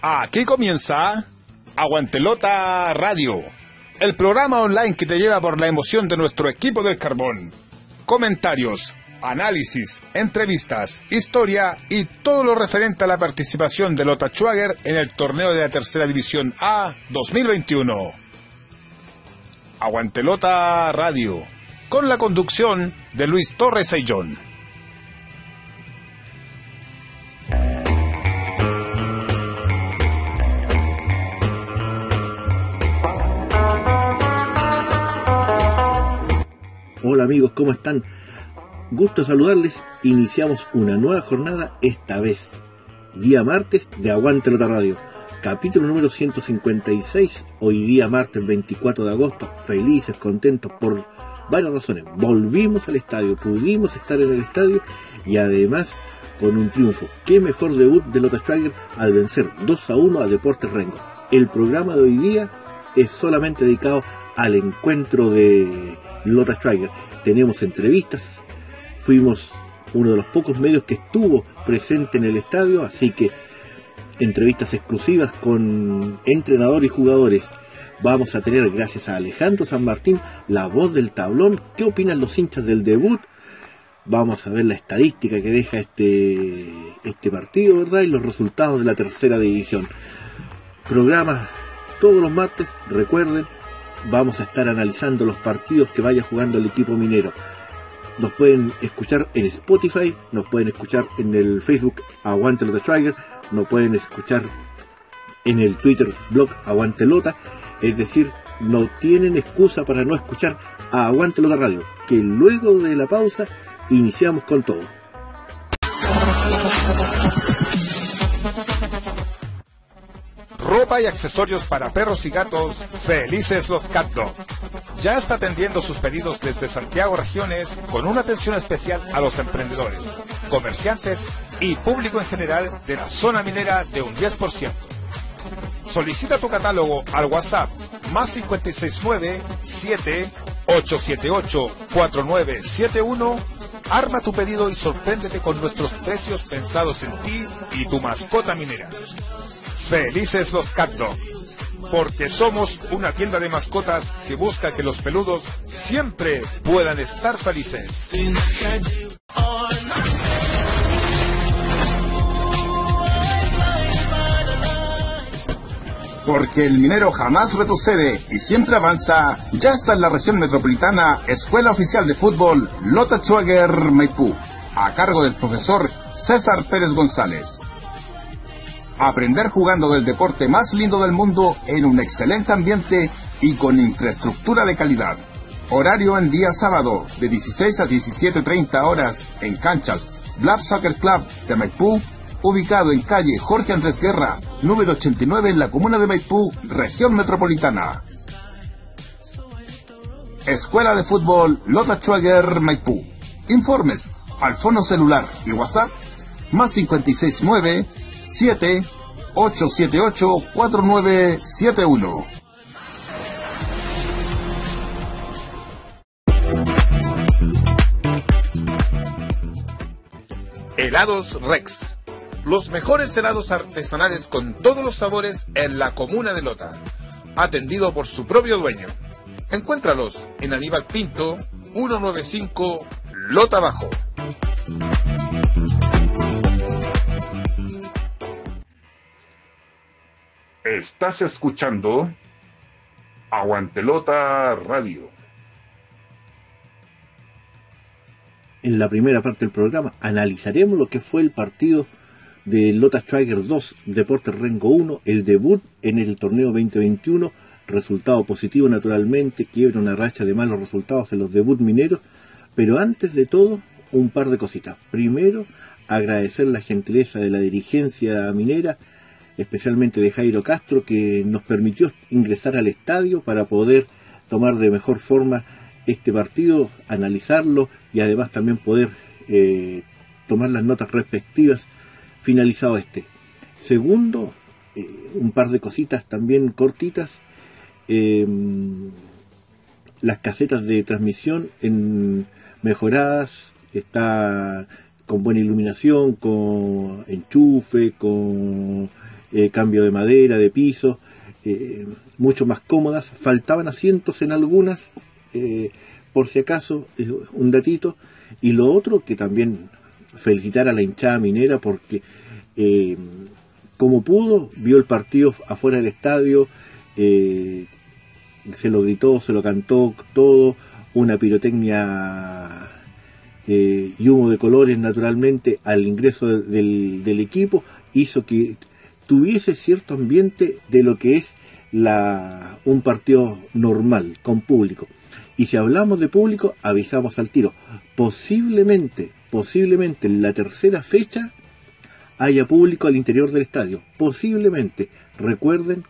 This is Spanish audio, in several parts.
Aquí comienza Aguantelota Radio, el programa online que te lleva por la emoción de nuestro equipo del carbón. Comentarios, análisis, entrevistas, historia y todo lo referente a la participación de Lota Schwager en el torneo de la Tercera División A 2021. Aguantelota Radio, con la conducción de Luis Torres Ayllón. Hola amigos, ¿cómo están? Gusto saludarles. Iniciamos una nueva jornada esta vez. Día martes de Aguante Lota Radio. Capítulo número 156. Hoy día martes 24 de agosto. Felices, contentos por varias razones. Volvimos al estadio, pudimos estar en el estadio y además con un triunfo. Qué mejor debut de Lota Schwager al vencer 2 a 1 a Deportes Rengo. El programa de hoy día es solamente dedicado al encuentro de Lota Schweiger. Tenemos entrevistas, fuimos uno de los pocos medios que estuvo presente en el estadio, así que entrevistas exclusivas con entrenadores y jugadores. Vamos a tener, gracias a Alejandro San Martín, la voz del tablón. ¿Qué opinan los hinchas del debut? Vamos a ver la estadística que deja este, este partido, ¿verdad? Y los resultados de la tercera división. Programa todos los martes, recuerden, vamos a estar analizando los partidos que vaya jugando el equipo minero. Nos pueden escuchar en Spotify, nos pueden escuchar en el Facebook Aguante Lota Schweiger, nos pueden escuchar en el Twitter blog Aguante Lota, es decir, no tienen excusa para no escuchar a Aguante Lota Radio, que luego de la pausa iniciamos con todo. Ropa y accesorios para perros y gatos, felices los Cat Dog. Ya está atendiendo sus pedidos desde Santiago Regiones con una atención especial a los emprendedores, comerciantes y público en general de la zona minera de un 10%. Solicita tu catálogo al WhatsApp más 569 7 878 4971 Arma tu pedido y sorpréndete con nuestros precios pensados en ti y tu mascota minera. Felices los Cat Dog, porque somos una tienda de mascotas que busca que los peludos siempre puedan estar felices. Porque el minero jamás retrocede y siempre avanza, ya está en la región metropolitana Escuela Oficial de Fútbol Lota Schwager Maipú, a cargo del profesor César Pérez González. Aprender jugando del deporte más lindo del mundo en un excelente ambiente y con infraestructura de calidad. Horario en día sábado de 16 a 17.30 horas en canchas Blab Soccer Club de Maipú, ubicado en calle Jorge Andrés Guerra, número 89 en la comuna de Maipú, región metropolitana. Escuela de Fútbol Lota Schwager Maipú. Informes al fono celular y WhatsApp más 569 7 878 4971. Helados Rex. Los mejores helados artesanales con todos los sabores en la comuna de Lota. Atendido por su propio dueño. Encuéntralos en Aníbal Pinto, 195 Lota Bajo. Estás escuchando Aguantelota Radio. En la primera parte del programa analizaremos lo que fue el partido de Lota Schweiger 2, Deportes Rengo 1, el debut en el torneo 2021, resultado positivo naturalmente, quiebra una racha de malos resultados en los debut mineros, pero antes de todo, un par de cositas. Primero, agradecer la gentileza de la dirigencia minera, especialmente de Jairo Castro, que nos permitió ingresar al estadio para poder tomar de mejor forma este partido, analizarlo y además también poder eh, tomar las notas respectivas finalizado este. Segundo, eh, un par de cositas también cortitas. Em, las casetas de transmisión mejoradas, está con buena iluminación, con enchufe, con eh, cambio de madera, de piso, eh, mucho más cómodas. Faltaban asientos en algunas, por si acaso, un datito. Y lo otro, que también felicitar a la hinchada minera porque como pudo, vio el partido afuera del estadio, se lo gritó, se lo cantó todo, una pirotecnia eh, y humo de colores naturalmente al ingreso del, equipo hizo que tuviese cierto ambiente de lo que es la, un partido normal, con público. Y si hablamos de público, avisamos al tiro. Posiblemente, posiblemente en la tercera fecha haya público al interior del estadio. Posiblemente. Recuerden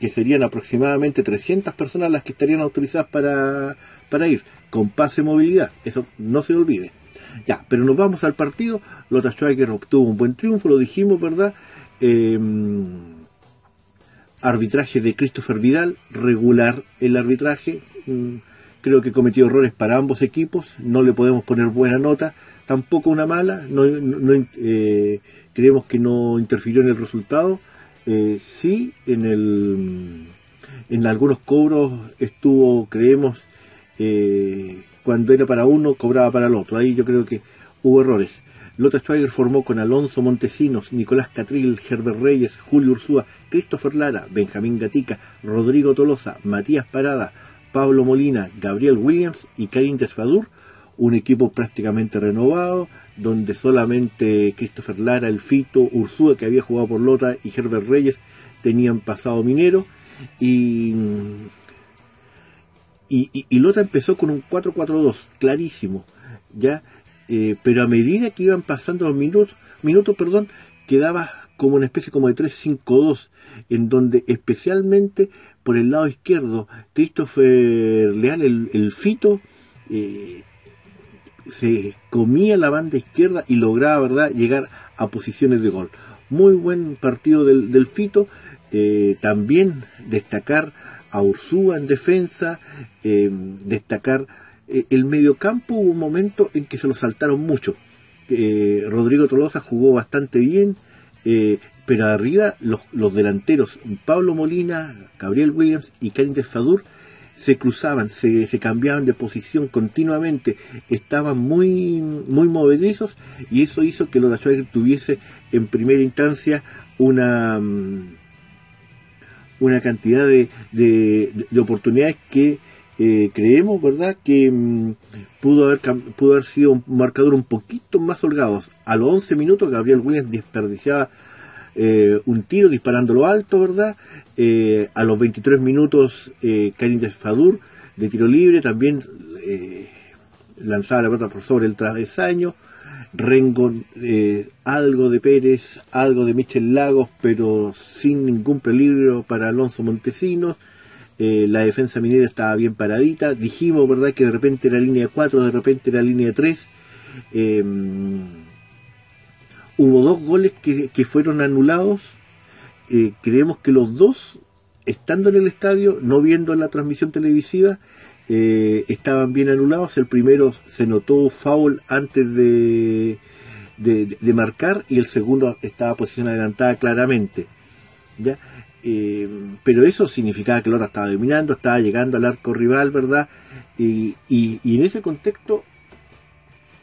que serían aproximadamente 300 personas las que estarían autorizadas para, para ir con pase movilidad, eso no se olvide. Ya, pero nos vamos al partido. Lota Schweiger obtuvo un buen triunfo, lo dijimos, ¿verdad? Em, arbitraje de Christopher Vidal, regular el arbitraje. Mm, creo que cometió errores para ambos equipos, no le podemos poner buena nota, tampoco una mala, no, eh, creemos que no interfirió en el resultado. Eh, sí, en, el, en algunos cobros estuvo, creemos, eh, cuando era para uno, cobraba para el otro. Ahí yo creo que hubo errores. Lota Schweiger formó con Alonso Montesinos, Nicolás Catril, Herbert Reyes, Julio Ursúa, Christopher Lara, Benjamín Gatica, Rodrigo Tolosa, Matías Parada, Pablo Molina, Gabriel Williams y Karim Desfadur, un equipo prácticamente renovado, donde solamente Christopher Lara, El Fito, Ursúa, que había jugado por Lota, y Herbert Reyes tenían pasado minero, y y, Lota empezó con un 4-4-2, clarísimo, ¿ya? Eh, pero a medida que iban pasando los minutos, minutos perdón, quedaba como una especie como de 3-5-2, en donde especialmente por el lado izquierdo, Christopher Leal, el, Fito, eh, se comía la banda izquierda y lograba ¿verdad? llegar a posiciones de gol. Muy buen partido del, Fito, eh, también destacar a Ursúa en defensa, destacar eh, el mediocampo hubo un momento en que se lo saltaron mucho. Eh, Rodrigo Tolosa jugó bastante bien, pero arriba los, delanteros Pablo Molina, Gabriel Williams y Karim Fadur se cruzaban, se, cambiaban de posición continuamente, estaban muy, muy movedizos y eso hizo que los Schweiger tuviese en primera instancia una... Mm, una cantidad de, de, oportunidades que eh, creemos, ¿verdad?, que mm, pudo, haber, pudo haber sido un marcador un poquito más holgado. A los 11 minutos Gabriel Williams desperdiciaba eh, un tiro disparándolo alto, ¿verdad? Eh, a los 23 minutos eh, Karim Fadur de tiro libre también lanzaba la pelota por sobre el travesaño. Rengo, eh, algo de Pérez, algo de Michel Lagos, pero sin ningún peligro para Alonso Montesinos. Eh, la defensa minera estaba bien paradita. Dijimos, ¿verdad?, que de repente era línea 4, de repente era línea 3. Em, hubo dos goles que, fueron anulados. Eh, creemos que los dos, estando en el estadio, no viendo la transmisión televisiva, eh, estaban bien anulados. El primero se notó foul antes de, de, marcar y el segundo estaba posición adelantada claramente. ¿ya? Eh, pero eso significaba que el otro estaba dominando, estaba llegando al arco rival, ¿verdad? Y, y, en ese contexto,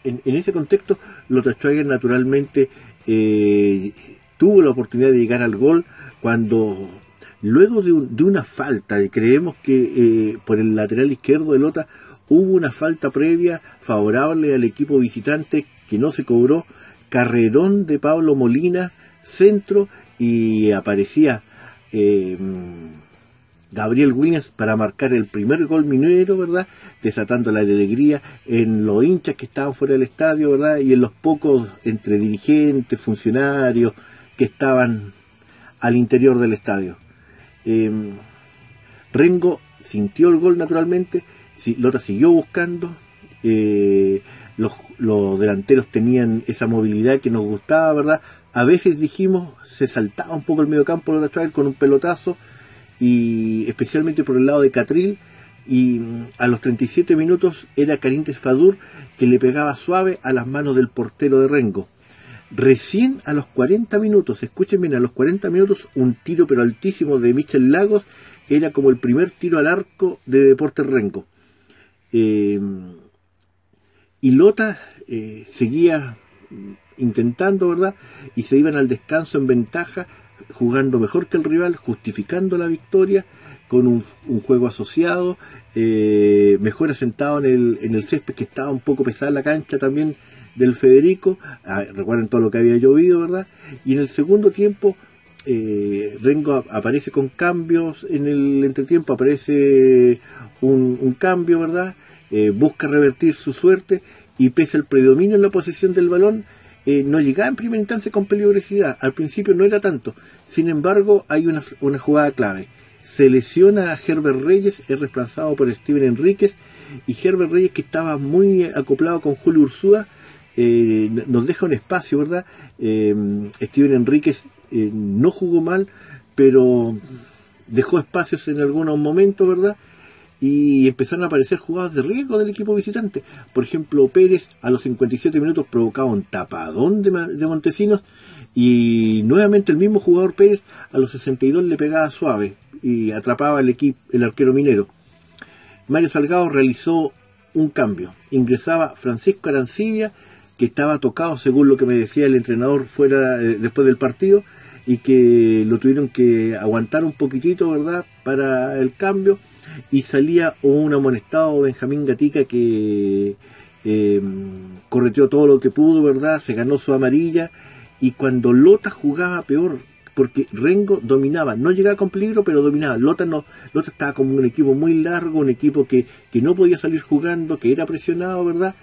en, ese contexto, Lota Schwager naturalmente eh, tuvo la oportunidad de llegar al gol cuando Luego de, una falta, creemos que eh, por el lateral izquierdo de Lota hubo una falta previa favorable al equipo visitante que no se cobró, carrerón de Pablo Molina, centro, y aparecía eh, Gabriel Williams para marcar el primer gol minero, ¿verdad? Desatando la alegría en los hinchas que estaban fuera del estadio, ¿verdad? Y en los pocos entre dirigentes, funcionarios que estaban al interior del estadio. Em, Rengo sintió el gol naturalmente, Lota siguió buscando, eh, los, delanteros tenían esa movilidad que nos gustaba, ¿verdad? A veces dijimos, se saltaba un poco el medio campo Lota con un pelotazo, y especialmente por el lado de Catril, y mm, a los 37 minutos era Carintes Fadur que le pegaba suave a las manos del portero de Rengo. Recién a los 40 minutos, escuchen bien, a los 40 minutos, un tiro pero altísimo de Michel Lagos era como el primer tiro al arco de Deportes Rengo. Eh, y Lota eh, seguía intentando, ¿verdad? Y se iban al descanso en ventaja, jugando mejor que el rival, justificando la victoria con un, juego asociado, eh, mejor asentado en el, en el césped que estaba un poco pesada la cancha también del Federico, ah, recuerden todo lo que había llovido, ¿verdad? Y en el segundo tiempo eh, Rengo aparece con cambios, en el entretiempo aparece un, cambio, ¿verdad? Eh, busca revertir su suerte y pese al predominio en la posesión del balón, eh, no llegaba en primera instancia con peligrosidad. Al principio no era tanto. Sin embargo, hay una, una jugada clave. Se lesiona a Herbert Reyes, es reemplazado por Steven Enríquez, y Herbert Reyes, que estaba muy acoplado con Julio Ursúa, nos deja un espacio, ¿verdad? Steven Enríquez eh, no jugó mal, pero dejó espacios en algunos momentos, ¿verdad? Y empezaron a aparecer jugadas de riesgo del equipo visitante. Por ejemplo, Pérez a los 57 minutos provocaba un tapadón de, Montesinos y nuevamente el mismo jugador Pérez a los 62 le pegaba suave y atrapaba el equipo, el arquero minero. Mario Salgado realizó un cambio. Ingresaba Francisco Arancibia, que estaba tocado según lo que me decía el entrenador fuera eh, después del partido, y que lo tuvieron que aguantar un poquitito, ¿verdad?, para el cambio. Y salía un amonestado Benjamín Gatica que eh, correteó todo lo que pudo, ¿verdad? Se ganó su amarilla. Y cuando Lota jugaba peor, porque Rengo dominaba, no llegaba con peligro, pero dominaba. Lota no, Lota estaba como un equipo muy largo, un equipo que, que no podía salir jugando, que era presionado, ¿verdad?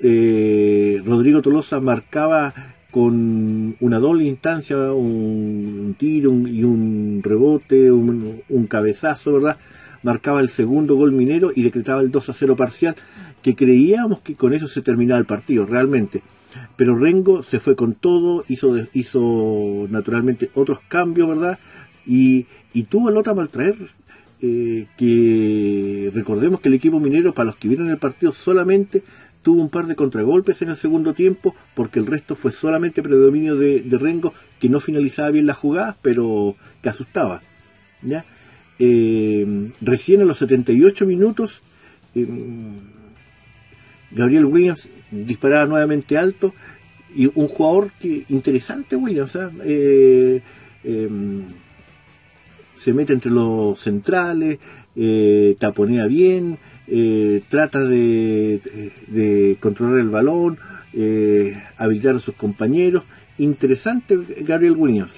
Eh, Rodrigo Tolosa marcaba con una doble instancia, un, tiro y un rebote, un, cabezazo, ¿verdad? Marcaba el segundo gol minero y decretaba el 2 a 0 parcial, que creíamos que con eso se terminaba el partido, realmente. Pero Rengo se fue con todo, hizo, hizo naturalmente otros cambios, ¿verdad? Y, y tuvo el otro maltraer, eh, que recordemos que el equipo minero, para los que vieron el partido, solamente tuvo un par de contragolpes en el segundo tiempo, porque el resto fue solamente predominio de, Rengo, que no finalizaba bien las jugadas, pero que asustaba. ¿ya? Eh, recién a los 78 minutos, eh, Gabriel Williams disparaba nuevamente alto, y un jugador que interesante, Williams, ¿eh? se mete entre los centrales, taponea bien, trata de, controlar el balón, habilitar a sus compañeros. Interesante Gabriel Williams.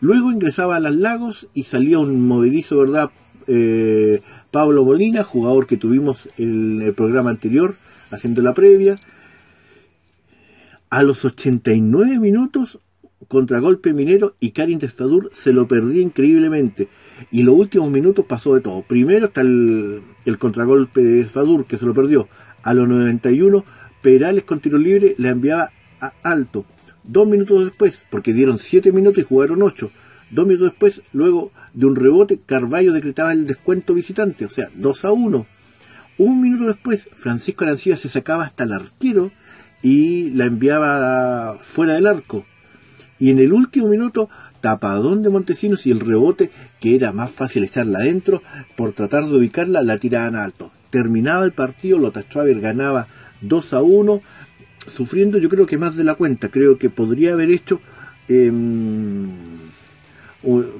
Luego ingresaba a las Lagos y salía un movedizo, ¿verdad? Eh, Pablo Molina, jugador que tuvimos en el programa anterior, haciendo la previa. A los 89 minutos, contragolpe minero y Karin Testadur se lo perdía increíblemente. Y los últimos minutos pasó de todo. Primero está el, contragolpe de Fadur, que se lo perdió. A los 91, Perales con tiro libre le enviaba a alto. Dos minutos después, porque dieron siete minutos y jugaron ocho. Dos minutos después, luego de un rebote, Carballo decretaba el descuento visitante, o sea, 2 a 1. Un minuto después, Francisco Arancía se sacaba hasta el arquero y la enviaba fuera del arco. Y en el último minuto, tapadón de Montesinos y el rebote, que era más fácil echarla adentro, por tratar de ubicarla, la tiraban alto. Terminaba el partido, Lota Traver ganaba 2 a 1, sufriendo yo creo que más de la cuenta. Creo que podría haber hecho, em,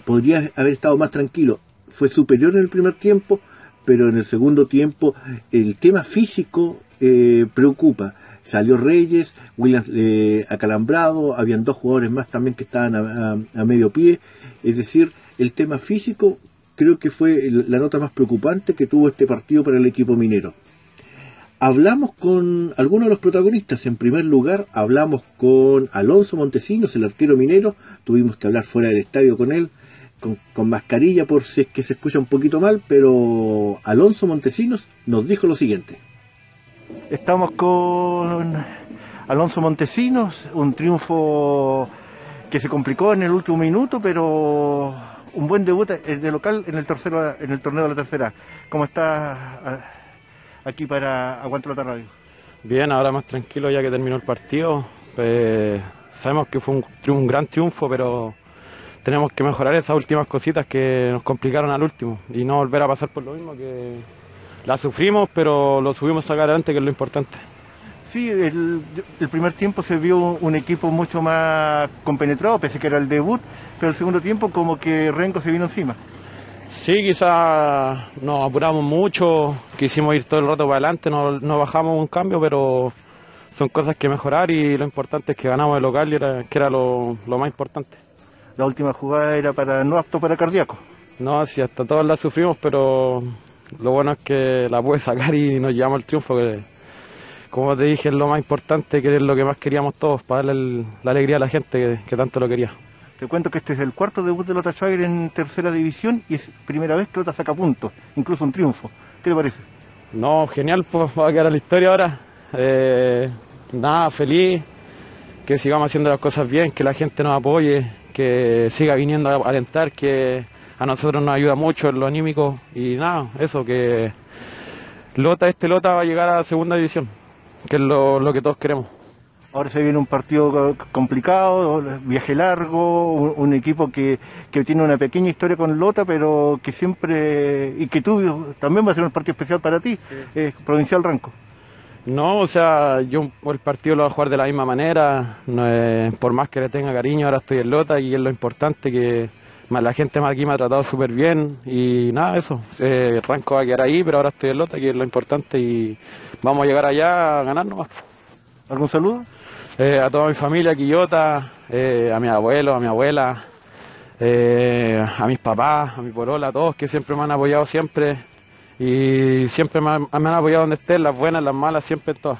podría haber estado más tranquilo. Fue superior en el primer tiempo, pero en el segundo tiempo el tema físico eh, preocupa salió Reyes, Williams eh, acalambrado, habían dos jugadores más también que estaban a, medio pie, es decir, el tema físico creo que fue la nota más preocupante que tuvo este partido para el equipo minero. Hablamos con algunos de los protagonistas. En primer lugar, hablamos con Alonso Montesinos, el arquero minero. Tuvimos que hablar fuera del estadio con él, con, mascarilla por si es que se escucha un poquito mal, pero Alonso Montesinos nos dijo lo siguiente. Estamos con Alonso Montesinos, un triunfo que se complicó en el último minuto, pero un buen debut de local en el tercero en el torneo de la tercera. ¿Cómo estás ah, aquí para Aguante la Radio? Bien, ahora más tranquilo ya que terminó el partido. Pues, sabemos que fue un, un gran triunfo, pero tenemos que mejorar esas últimas cositas que nos complicaron al último y no volver a pasar por lo mismo que la sufrimos, pero lo subimos a sacar adelante, que es lo importante. Sí, el, primer tiempo se vio un equipo mucho más compenetrado, pese que era el debut, pero el segundo tiempo como que Renko se vino encima. Sí, quizás nos apuramos mucho, quisimos ir todo el rato para adelante, no, bajamos un cambio, pero son cosas que mejorar y lo importante es que ganamos el local, y era, que era lo, más importante. La última jugada era para no apto para cardíaco. No, sí, hasta todas las sufrimos, pero lo bueno es que la pude sacar y nos llevamos el triunfo, que como te dije es lo más importante, que es lo que más queríamos todos, para darle la alegría a la gente que tanto lo quería. Te cuento que este es el cuarto debut de Lota Schwager en tercera división y es primera vez que Lota saca puntos, incluso un triunfo. ¿Qué le parece? No, genial, pues va a quedar la historia ahora. Eh, nada, feliz, que sigamos haciendo las cosas bien, que la gente nos apoye, que siga viniendo a alentar, que a nosotros nos ayuda mucho en lo anímico y nada, eso, que Lota, este Lota va a llegar a segunda división, que es lo que todos queremos. Ahora se viene un partido complicado, viaje largo, un, equipo que, tiene una pequeña historia con Lota, pero que siempre, y que tú también va a ser un partido especial para ti, Provincial Ranco. No, o sea, yo el partido lo voy a jugar de la misma manera, por más que le tenga cariño, ahora estoy en Lota y es lo importante que la gente más aquí me ha tratado súper bien y nada, eso, eh, Ranco va a quedar ahí, pero ahora estoy en Lota, que es lo importante y vamos a llegar allá a ganarnos. ¿Algún saludo? Eh, a toda mi familia, Quillota, eh, a mi abuelo, a mi abuela, eh, a mis papás, a mi porola, a todos que siempre me han apoyado siempre y siempre me han, apoyado donde estén, las buenas, las malas, siempre todas.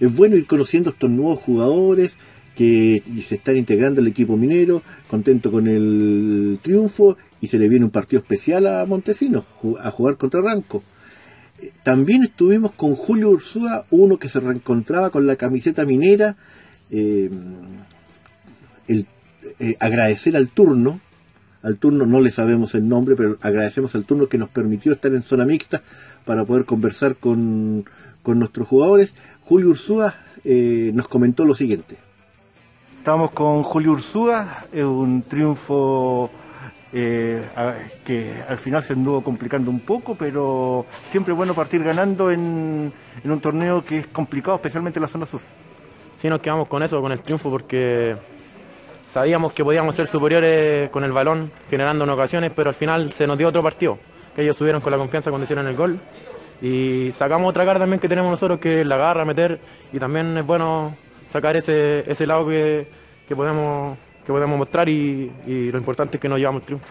Es bueno ir conociendo estos nuevos jugadores que se están integrando al equipo minero, contento con el triunfo y se le viene un partido especial a Montesinos a jugar contra Ranco. También estuvimos con Julio Ursúa, uno que se reencontraba con la camiseta minera. Eh, el, eh, agradecer al turno, al turno no le sabemos el nombre, pero agradecemos al turno que nos permitió estar en zona mixta para poder conversar con, nuestros jugadores. Julio Ursúa eh, nos comentó lo siguiente. Estamos con Julio Ursúa, un triunfo eh, que al final se anduvo complicando un poco, pero siempre es bueno partir ganando en, un torneo que es complicado, especialmente en la zona sur. Sí, nos quedamos con eso, con el triunfo, porque sabíamos que podíamos ser superiores con el balón, generando en ocasiones, pero al final se nos dio otro partido, que ellos subieron con la confianza cuando hicieron el gol. Y sacamos otra cara también que tenemos nosotros, que es la garra, meter, y también es bueno sacar ese, ese lado que, que podemos que podemos mostrar y, lo importante es que nos llevamos el triunfo.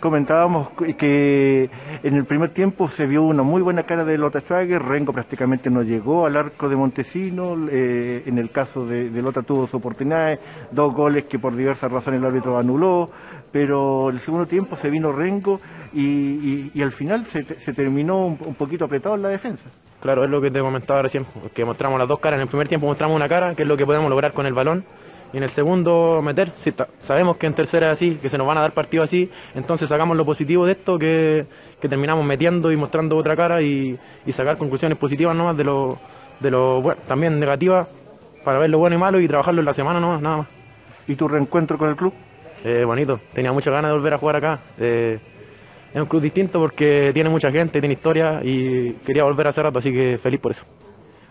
Comentábamos que en el primer tiempo se vio una muy buena cara de Lota Schwager, Rengo prácticamente no llegó al arco de Montesino, eh, en el caso de, Lota tuvo su oportunidad, dos goles que por diversas razones el árbitro anuló, pero el segundo tiempo se vino Rengo y, al final se, terminó un, poquito apretado en la defensa. Claro, es lo que te comentaba recién, que mostramos las dos caras, en el primer tiempo mostramos una cara, que es lo que podemos lograr con el balón, y en el segundo meter. Si sabemos que en tercera es así, que se nos van a dar partidos así, entonces sacamos lo positivo de esto, que, terminamos metiendo y mostrando otra cara y, sacar conclusiones positivas nomás de lo, de lo bueno, también negativas, para ver lo bueno y malo y trabajarlo en la semana nomás, nada más. ¿Y tu reencuentro con el club? Eh, bonito, tenía muchas ganas de volver a jugar acá. Eh, es un club distinto porque tiene mucha gente, tiene historia y quería volver hace rato, así que feliz por eso.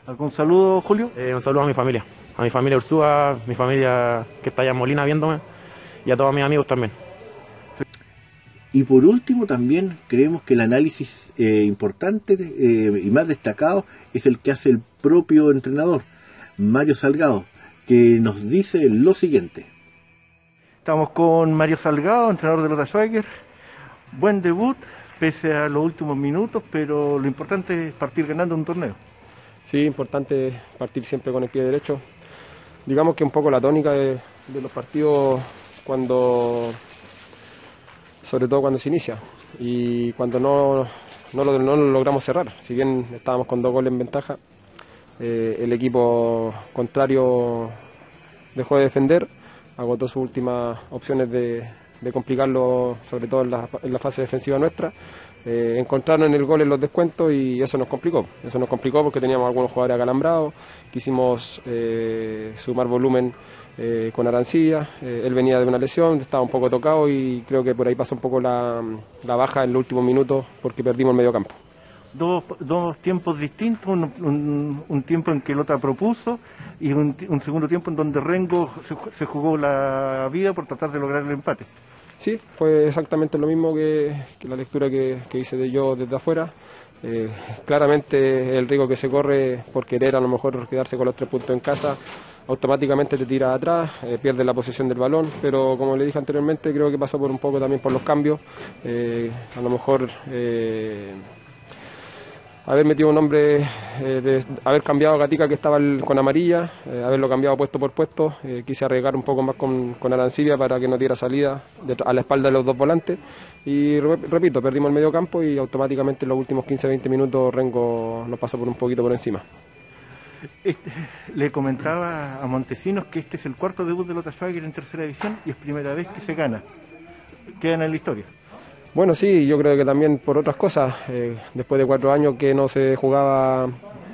¿Algún saludo, Julio? Eh, un saludo a mi familia a mi familia Ursúa, mi familia que está allá en Molina viéndome y a todos mis amigos también. Y por último también creemos que el análisis eh, importante eh, y más destacado es el que hace el propio entrenador, Mario Salgado, que nos dice lo siguiente. Estamos con Mario Salgado, entrenador de Lota Schweiger. Buen debut, pese a los últimos minutos, pero lo importante es partir ganando un torneo. Sí, importante partir siempre con el pie derecho, digamos que un poco la tónica de, los partidos cuando, sobre todo cuando se inicia y cuando no, no, lo, logramos cerrar. Si bien estábamos con dos goles en ventaja, eh, el equipo contrario dejó de defender, agotó sus últimas opciones de, complicarlo, sobre todo en la, fase defensiva nuestra, eh, encontraron en el gol en los descuentos y eso nos complicó. Eso nos complicó porque teníamos algunos jugadores acalambrados, quisimos eh, sumar volumen eh, con Arancilla, él venía de una lesión, estaba un poco tocado y creo que por ahí pasó un poco la, baja en los últimos minutos porque perdimos el medio campo. Dos, dos tiempos distintos, un, tiempo en que Lota propuso y un, segundo tiempo en donde Rengo se, jugó la vida por tratar de lograr el empate. Sí, fue exactamente lo mismo que, la lectura que, hice de yo desde afuera. Eh, claramente el riesgo que se corre por querer a lo mejor quedarse con los tres puntos en casa, automáticamente te tira atrás, eh, pierde la posesión del balón, pero como le dije anteriormente, creo que pasó por un poco también por los cambios. Eh, a lo mejor haber metido un hombre, eh, de, haber cambiado Gatica que estaba con amarilla, eh, haberlo cambiado puesto por puesto, eh, quise arriesgar un poco más con, con Arancibia para que no diera salida a la espalda de los dos volantes y repito, perdimos el medio campo y automáticamente en los últimos 15-20 minutos Rengo nos pasó por un poquito por encima. Este, le comentaba a Montesinos que este es el cuarto debut de Lota Schwager en tercera división y es primera vez que se gana. Quedan en la historia. Bueno, sí, yo creo que también por otras cosas. Eh, después de cuatro años que no se jugaba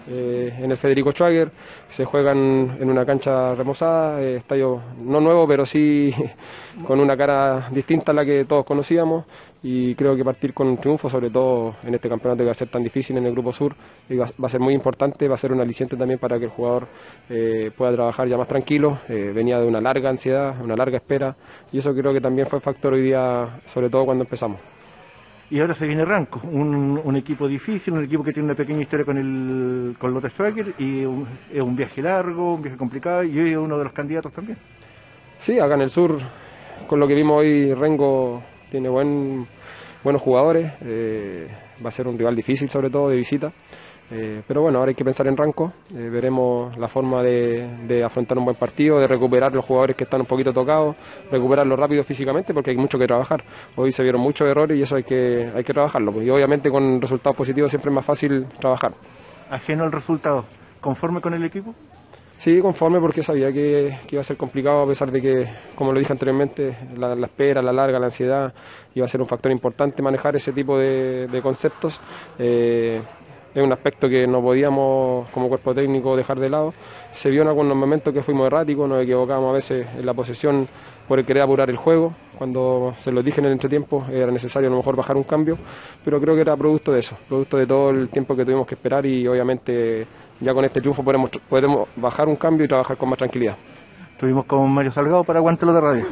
eh, en el Federico Schwager, se juegan en una cancha remozada, eh, estadio no nuevo, pero sí con una cara distinta a la que todos conocíamos. Y creo que partir con un triunfo, sobre todo en este campeonato que va a ser tan difícil en el Grupo Sur, va, a ser muy importante, va a ser un aliciente también para que el jugador pueda trabajar ya más tranquilo. venía de una larga ansiedad, una larga espera, y eso creo que también fue factor hoy día, sobre todo cuando empezamos y ahora se viene Ranco, un, equipo difícil, un equipo que tiene una pequeña historia con el con Lotte Schwager y es un viaje largo, un viaje complicado y hoy es uno de los candidatos también. Sí, acá en el sur, con lo que vimos hoy, Rengo tiene buen, buenos jugadores, eh, va a ser un rival difícil sobre todo de visita. Eh, pero bueno, ahora hay que pensar en Ranco, eh, veremos la forma de, afrontar un buen partido, de recuperar los jugadores que están un poquito tocados, recuperarlo rápido físicamente porque hay mucho que trabajar. Hoy se vieron muchos errores y eso hay que, hay que trabajarlo. Y obviamente con resultados positivos siempre es más fácil trabajar. Ajeno al resultado, ¿conforme con el equipo? Sí, conforme porque sabía que, iba a ser complicado a pesar de que, como lo dije anteriormente, la, espera, la larga, la ansiedad iba a ser un factor importante manejar ese tipo de, conceptos. Eh, es un aspecto que no podíamos como cuerpo técnico dejar de lado. Se vio en algunos momentos que fuimos erráticos, nos equivocábamos a veces en la posesión por el querer apurar el juego. Cuando se lo dije en el entretiempo era necesario a lo mejor bajar un cambio, pero creo que era producto de eso, producto de todo el tiempo que tuvimos que esperar y obviamente ya con este triunfo podemos, podemos bajar un cambio y trabajar con más tranquilidad. Estuvimos con Mario Salgado para Aguantelo de Radio.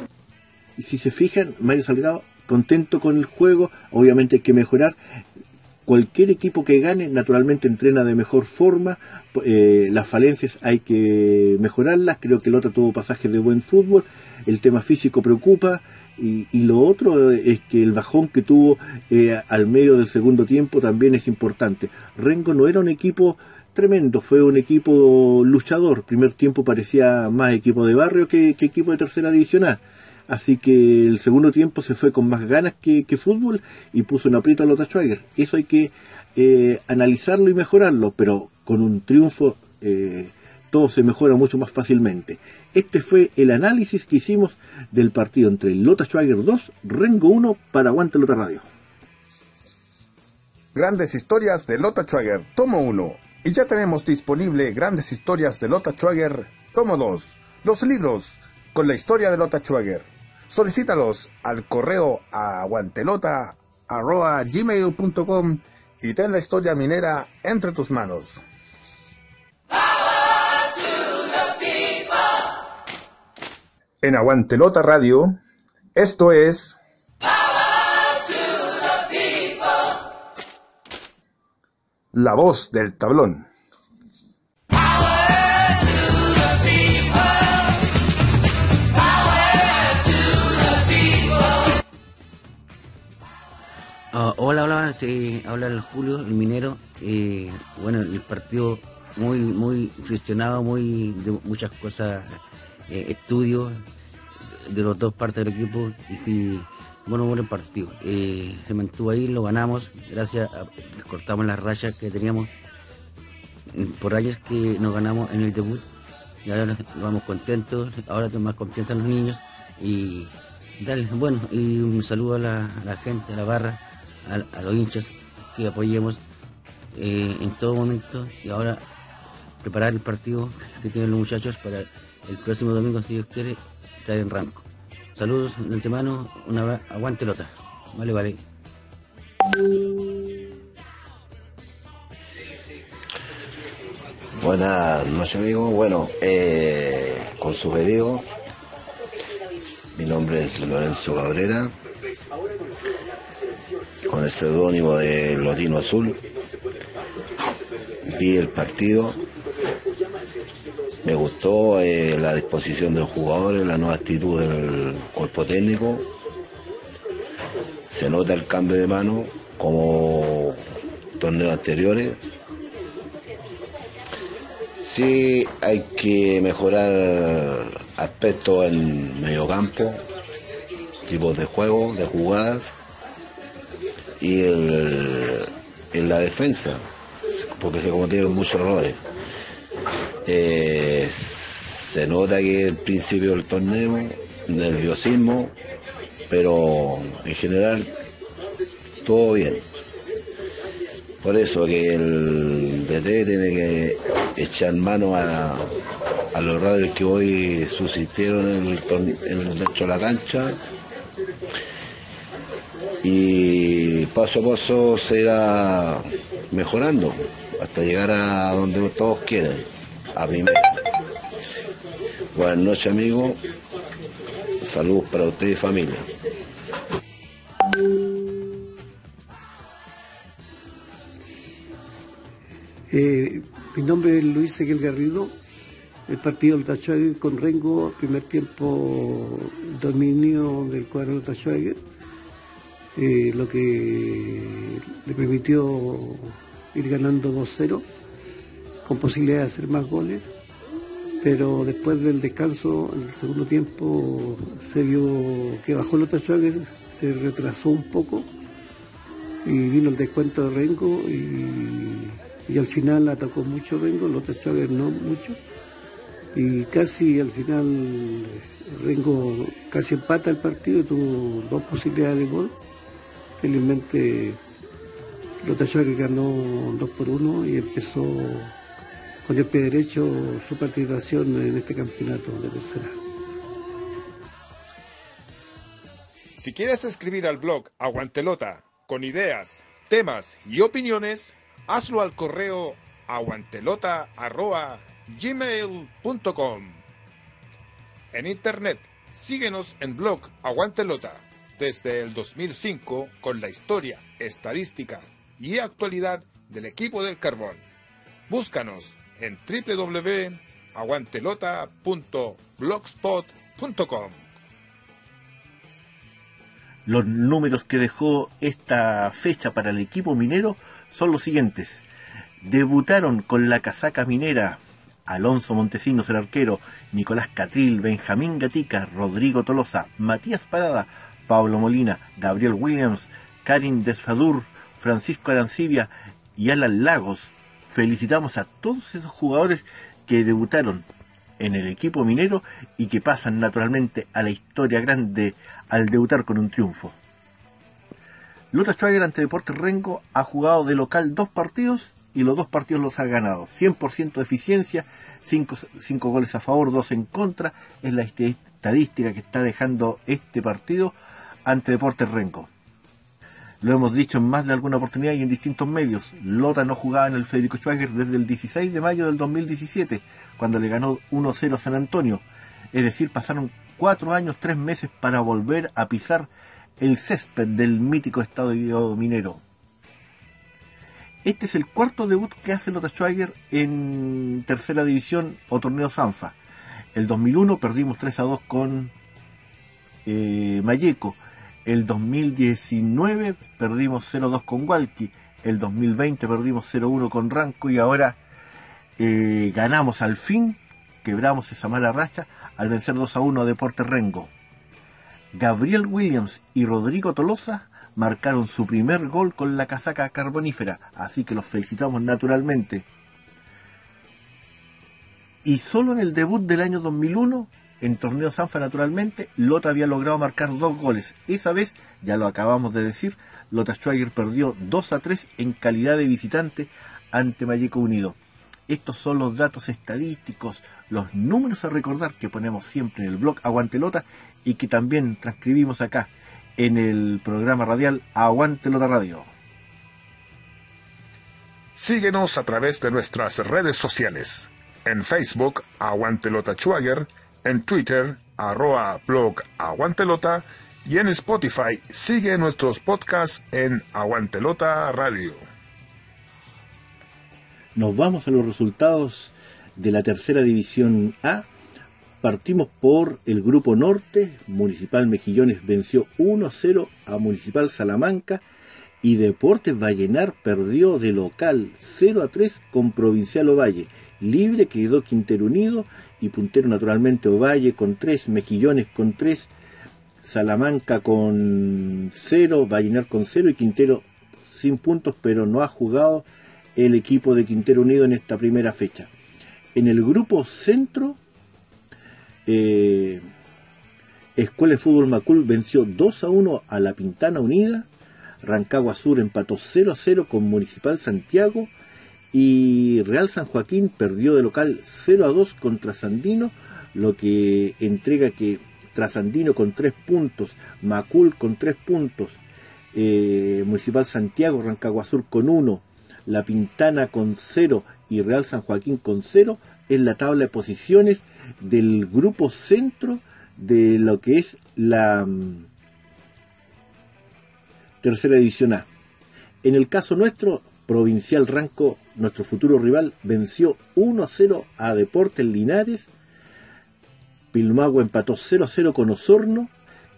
Y si se fijan, Mario Salgado contento con el juego, obviamente hay que mejorar cualquier equipo que gane naturalmente entrena de mejor forma, eh, las falencias hay que mejorarlas, creo que el otro tuvo pasajes de buen fútbol, el tema físico preocupa y, lo otro es que el bajón que tuvo eh, al medio del segundo tiempo también es importante. Rengo no era un equipo tremendo, fue un equipo luchador, primer tiempo parecía más equipo de barrio que, equipo de tercera divisional Así que el segundo tiempo se fue con más ganas que, fútbol y puso un aprieto a Lota Schwager. Eso hay que eh, analizarlo y mejorarlo, pero con un triunfo eh, todo se mejora mucho más fácilmente. Este fue el análisis que hicimos del partido entre Lota Schwager 2, Rengo 1 para Aguante Lota Radio. Grandes historias de Lota Schwager, tomo 1. Y ya tenemos disponible Grandes historias de Lota Schwager, tomo 2. Los libros con la historia de Lota Schwager. Solicítalos al correo aguantelota.gmail.com y ten la historia minera entre tus manos. En Aguantelota Radio, esto es... La voz del tablón. Ah, hola, hola, sí, habla el Julio, el minero. Eh, bueno, el partido muy, muy friccionado, muy de muchas cosas, eh, estudios de los dos partes del equipo y, bueno, buen partido. Eh, se mantuvo ahí, lo ganamos, gracias a, cortamos las rayas que teníamos por años que nos ganamos en el debut y ahora vamos contentos, ahora más contentos los niños y dale, bueno, y un saludo a la, a la gente, a la barra a, los hinchas que apoyemos eh, en todo momento y ahora preparar el partido que tienen los muchachos para el próximo domingo, si Dios quiere, estar en Ranco. Saludos de antemano, una aguante lota. Vale, vale. Buenas noches amigos, bueno, eh, con su pedido, mi nombre es Lorenzo Cabrera, con el seudónimo de Lotino Azul, vi el partido, me gustó eh, la disposición de los jugadores, la nueva actitud del cuerpo técnico, se nota el cambio de mano como torneos anteriores, Sí, hay que mejorar aspectos en mediocampo, tipos de juego, de jugadas y en la defensa, porque se cometieron muchos errores. Eh, se nota que el principio del torneo, nerviosismo, pero en general todo bien. Por eso que el DT tiene que echar mano a, los radios que hoy suscitieron en el, en el de la cancha y paso a paso se irá mejorando hasta llegar a donde todos quieren, a. Buenas noches amigos, saludos para usted y familia. Eh, mi nombre es Luis Seguel Garrido. El partido del Tachuague con Rengo, primer tiempo dominio del cuadro del eh, lo que le permitió ir ganando 2-0, con posibilidad de hacer más goles. Pero después del descanso, en el segundo tiempo, se vio que bajó los Tachuague, se retrasó un poco y vino el descuento de Rengo y al final atacó mucho Rengo, los Chávez no mucho, y casi al final Rengo casi empata el partido, tuvo dos posibilidades de gol. Felizmente Lota Chávez ganó 2 por 1 y empezó con el pie derecho su participación en este campeonato de tercera. Si quieres escribir al blog Aguantelota con ideas, temas y opiniones, hazlo al correo aguantelota.gmail.com. En internet, síguenos en blog Aguantelota desde el 2005 con la historia, estadística y actualidad del equipo del carbón. Búscanos en www.aguantelota.blogspot.com. Los números que dejó esta fecha para el equipo minero son los siguientes. Debutaron con la casaca minera Alonso Montesinos el arquero, Nicolás Catril, Benjamín Gatica, Rodrigo Tolosa, Matías Parada, Pablo Molina, Gabriel Williams, Karin Desfadur, Francisco Arancibia y Alan Lagos. Felicitamos a todos esos jugadores que debutaron en el equipo minero y que pasan naturalmente a la historia grande al debutar con un triunfo. Lota Schwager ante Deportes Rengo ha jugado de local dos partidos y los dos partidos los ha ganado. 100% de eficiencia, 5 goles a favor, 2 en contra. Es la estadística que está dejando este partido ante Deportes Rengo. Lo hemos dicho en más de alguna oportunidad y en distintos medios. Lota no jugaba en el Federico Schwager desde el 16 de mayo del 2017, cuando le ganó 1-0 a San Antonio. Es decir, pasaron cuatro años, tres meses para volver a pisar el césped del mítico estadio minero. Este es el cuarto debut que hace Lota Schwager en tercera división o torneo Sanfa. El 2001 perdimos 3 a 2 con eh. El 2019 perdimos 0-2 con Walkie. El 2020 perdimos 0-1 con Ranco y ahora eh, ganamos al fin, quebramos esa mala racha al vencer 2 a 1 a Deporte Rengo. Gabriel Williams y Rodrigo Tolosa marcaron su primer gol con la casaca carbonífera, así que los felicitamos naturalmente. Y solo en el debut del año 2001 En torneo Sanfa, naturalmente, Lota había logrado marcar dos goles. Esa vez, ya lo acabamos de decir, Lota Schwager perdió 2 a 3 en calidad de visitante ante Mayeco Unido. Estos son los datos estadísticos, los números a recordar que ponemos siempre en el blog Aguantelota y que también transcribimos acá en el programa radial Aguantelota Radio. Síguenos a través de nuestras redes sociales. En Facebook, Aguantelota Schwager, en Twitter, arroba blog Aguantelota y en Spotify sigue nuestros podcasts en Aguantelota Radio. Nos vamos a los resultados de la tercera división A. Partimos por el grupo norte. Municipal Mejillones venció 1-0 a Municipal Salamanca y Deportes Vallenar perdió de local 0 a 3 con Provincial Ovalle. Libre quedó Quintero Unido y puntero naturalmente Ovalle con 3, Mejillones con 3, Salamanca con 0, Vallenar con 0 y Quintero sin puntos, pero no ha jugado el equipo de Quintero Unido en esta primera fecha. En el grupo centro, eh, Escuela de Fútbol Macul venció 2 a 1 a la Pintana Unida, Rancagua Sur empató 0 a 0 con Municipal Santiago y Real San Joaquín perdió de local 0 a 2 contra Sandino, lo que entrega que Trasandino con 3 puntos, Macul con 3 puntos, eh, Municipal Santiago, Rancagua Sur con 1, La Pintana con 0 y Real San Joaquín con 0 es la tabla de posiciones del grupo centro de lo que es la mm, tercera división A. En el caso nuestro, Provincial Ranco, nuestro futuro rival, venció 1 a 0 a Deportes Linares. Pilmagua empató 0 a 0 con Osorno.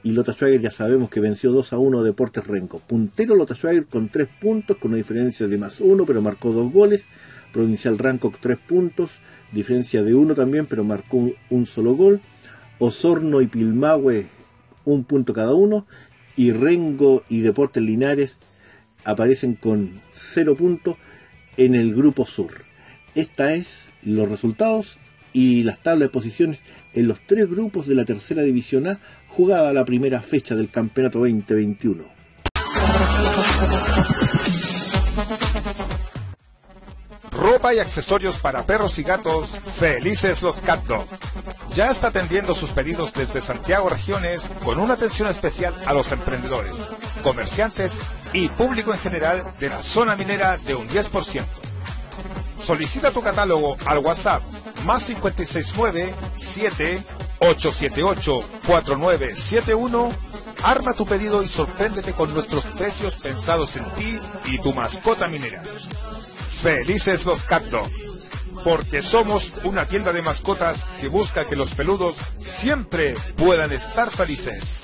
Y Lota Schwager ya sabemos que venció 2 a 1 a Deportes Renco. Puntero Lota Schwager con 3 puntos, con una diferencia de más 1, pero marcó 2 goles. Provincial Ranco 3 puntos, diferencia de 1 también, pero marcó un, solo gol. Osorno y Pilmahue un punto cada uno y Rengo y Deportes Linares aparecen con 0 puntos en el grupo sur. Esta es los resultados y las tablas de posiciones en los tres grupos de la tercera división A jugada la primera fecha del campeonato 2021. Ropa y accesorios para perros y gatos, felices los Cat Dog. Ya está atendiendo sus pedidos desde Santiago Regiones con una atención especial a los emprendedores, comerciantes y público en general de la zona minera de un 10%. Solicita tu catálogo al WhatsApp más 569 7 878 4971 Arma tu pedido y sorpréndete con nuestros precios pensados en ti y tu mascota minera. Felices los Cat Dog, porque somos una tienda de mascotas que busca que los peludos siempre puedan estar felices.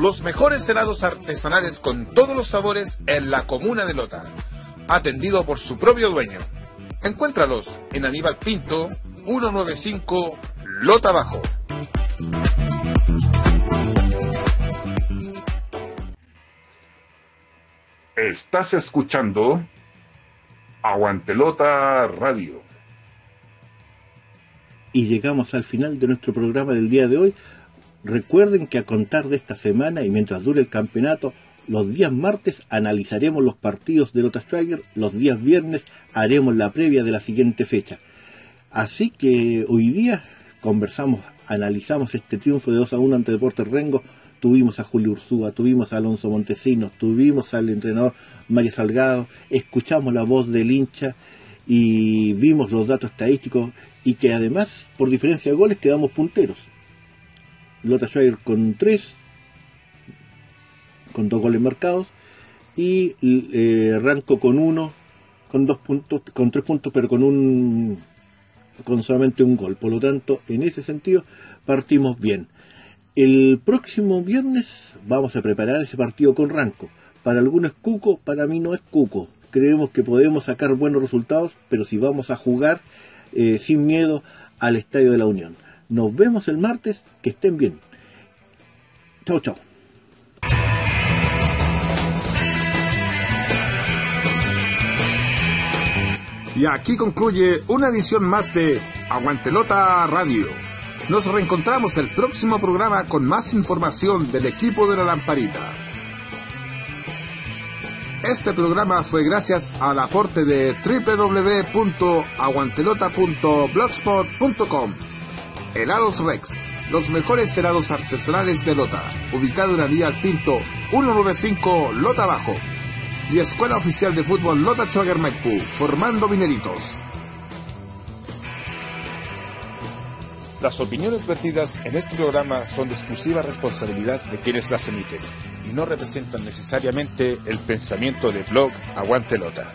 Los mejores helados artesanales con todos los sabores en la comuna de Lota. Atendido por su propio dueño. Encuéntralos en Aníbal Pinto, 195 Lota Bajo. Estás escuchando Aguantelota Radio. Y llegamos al final de nuestro programa del día de hoy. Recuerden que a contar de esta semana y mientras dure el campeonato, los días martes analizaremos los partidos de Lota Schwager, los días viernes haremos la previa de la siguiente fecha. Así que hoy día conversamos, analizamos este triunfo de 2 a 1 ante Deportes Rengo. Tuvimos a Julio Ursúa, tuvimos a Alonso Montesinos, tuvimos al entrenador Mario Salgado, escuchamos la voz del hincha y vimos los datos estadísticos y que además, por diferencia de goles, quedamos punteros. Schwager con 3, con dos goles marcados, y eh, Ranco con 1, con dos puntos, con tres puntos, pero con un con solamente un gol. Por lo tanto, en ese sentido, partimos bien. El próximo viernes vamos a preparar ese partido con Ranco. Para algunos es cuco, para mí no es cuco. Creemos que podemos sacar buenos resultados, pero si vamos a jugar eh, sin miedo al Estadio de la Unión. Nos vemos el martes, que estén bien. Chao, chao. Y aquí concluye una edición más de Aguantelota Radio. Nos reencontramos el próximo programa con más información del equipo de la lamparita. Este programa fue gracias al aporte de www.aguantelota.blogspot.com. Helados Rex, los mejores helados artesanales de Lota, ubicado en la vía Pinto 195 Lota Bajo y Escuela Oficial de Fútbol Lota Maipú, formando mineritos. Las opiniones vertidas en este programa son de exclusiva responsabilidad de quienes las emiten y no representan necesariamente el pensamiento de blog Aguante Lota.